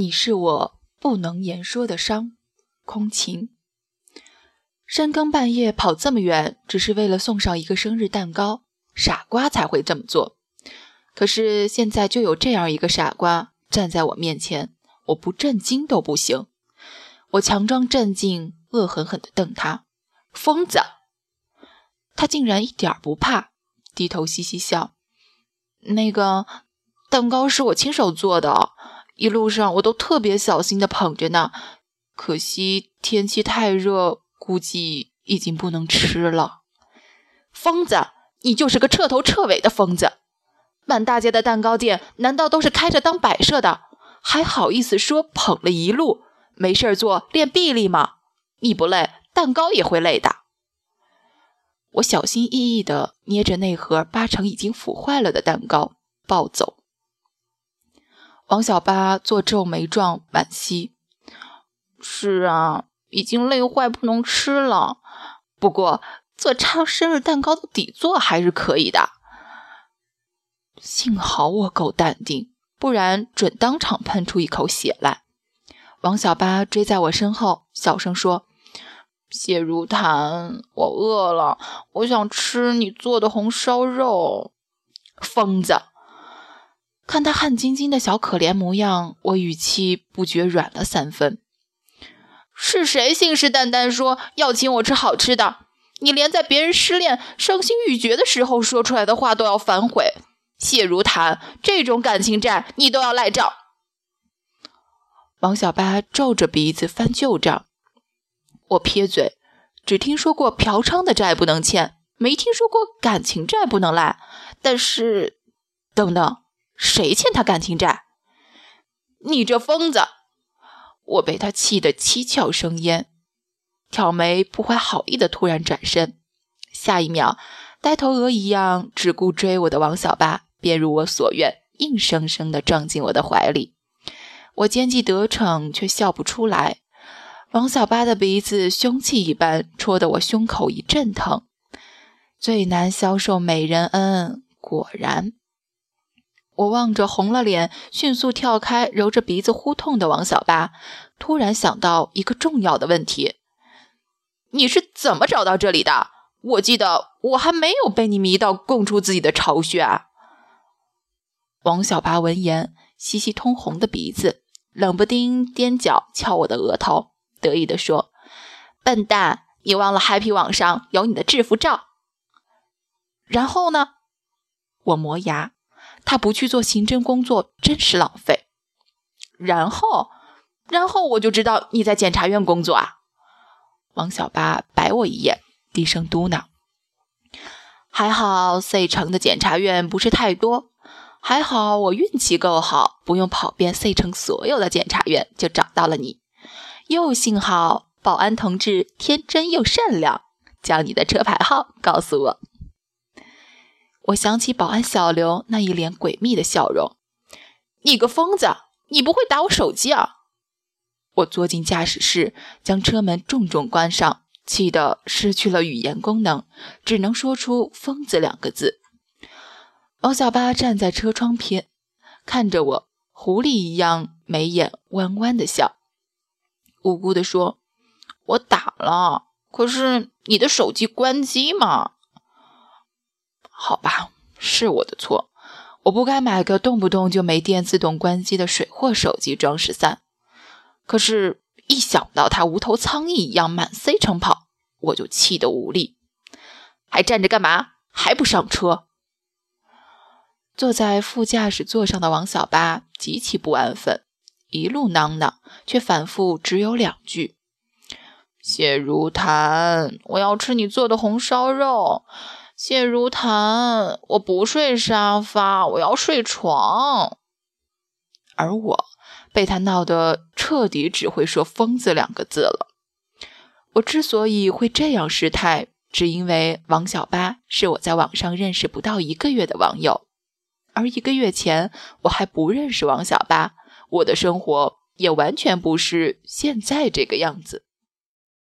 你是我不能言说的伤，空情。深更半夜跑这么远，只是为了送上一个生日蛋糕，傻瓜才会这么做。可是现在就有这样一个傻瓜站在我面前，我不震惊都不行。我强装镇静，恶狠狠地瞪他，疯子！他竟然一点不怕，低头嘻嘻笑。那个蛋糕是我亲手做的。一路上我都特别小心的捧着呢，可惜天气太热，估计已经不能吃了。疯子，你就是个彻头彻尾的疯子！满大街的蛋糕店难道都是开着当摆设的？还好意思说捧了一路，没事儿做练臂力吗？你不累，蛋糕也会累的。我小心翼翼地捏着那盒八成已经腐坏了的蛋糕，抱走。王小八做皱眉状，惋惜：“是啊，已经累坏，不能吃了。不过做超生日蛋糕的底座还是可以的。幸好我够淡定，不然准当场喷出一口血来。”王小八追在我身后，小声说：“谢如檀，我饿了，我想吃你做的红烧肉。”疯子！看他汗津津的小可怜模样，我语气不觉软了三分。是谁信誓旦旦说要请我吃好吃的？你连在别人失恋、伤心欲绝的时候说出来的话都要反悔。谢如檀，这种感情债你都要赖账。王小八皱着鼻子翻旧账。我撇嘴，只听说过嫖娼的债不能欠，没听说过感情债不能赖。但是，等等。谁欠他感情债？你这疯子！我被他气得七窍生烟，挑眉不怀好意的突然转身，下一秒，呆头鹅一样只顾追我的王小八便如我所愿，硬生生的撞进我的怀里。我奸计得逞，却笑不出来。王小八的鼻子凶器一般，戳得我胸口一阵疼。最难消受美人恩，果然。我望着红了脸、迅速跳开、揉着鼻子呼痛的王小八，突然想到一个重要的问题：你是怎么找到这里的？我记得我还没有被你迷到供出自己的巢穴啊！王小八闻言，吸吸通红的鼻子，冷不丁踮脚敲我的额头，得意地说：“笨蛋，你忘了 Happy 网上有你的制服照？”然后呢？我磨牙。他不去做刑侦工作，真是浪费。然后，然后我就知道你在检察院工作啊。王小八白我一眼，低声嘟囔：“还好 C 城的检察院不是太多，还好我运气够好，不用跑遍 C 城所有的检察院就找到了你。又幸好保安同志天真又善良，将你的车牌号告诉我。”我想起保安小刘那一脸诡秘的笑容，你个疯子，你不会打我手机啊？我坐进驾驶室，将车门重重关上，气得失去了语言功能，只能说出“疯子”两个字。王小八站在车窗边，看着我，狐狸一样眉眼弯弯的笑，无辜的说：“我打了，可是你的手机关机嘛。”好吧，是我的错，我不该买个动不动就没电、自动关机的水货手机装十三。可是，一想到它无头苍蝇一样满 C 城跑，我就气得无力。还站着干嘛？还不上车？坐在副驾驶座上的王小八极其不安分，一路囔囔，却反复只有两句：“谢如檀，我要吃你做的红烧肉。”谢如檀，我不睡沙发，我要睡床。而我被他闹得彻底只会说“疯子”两个字了。我之所以会这样失态，只因为王小八是我在网上认识不到一个月的网友，而一个月前我还不认识王小八，我的生活也完全不是现在这个样子。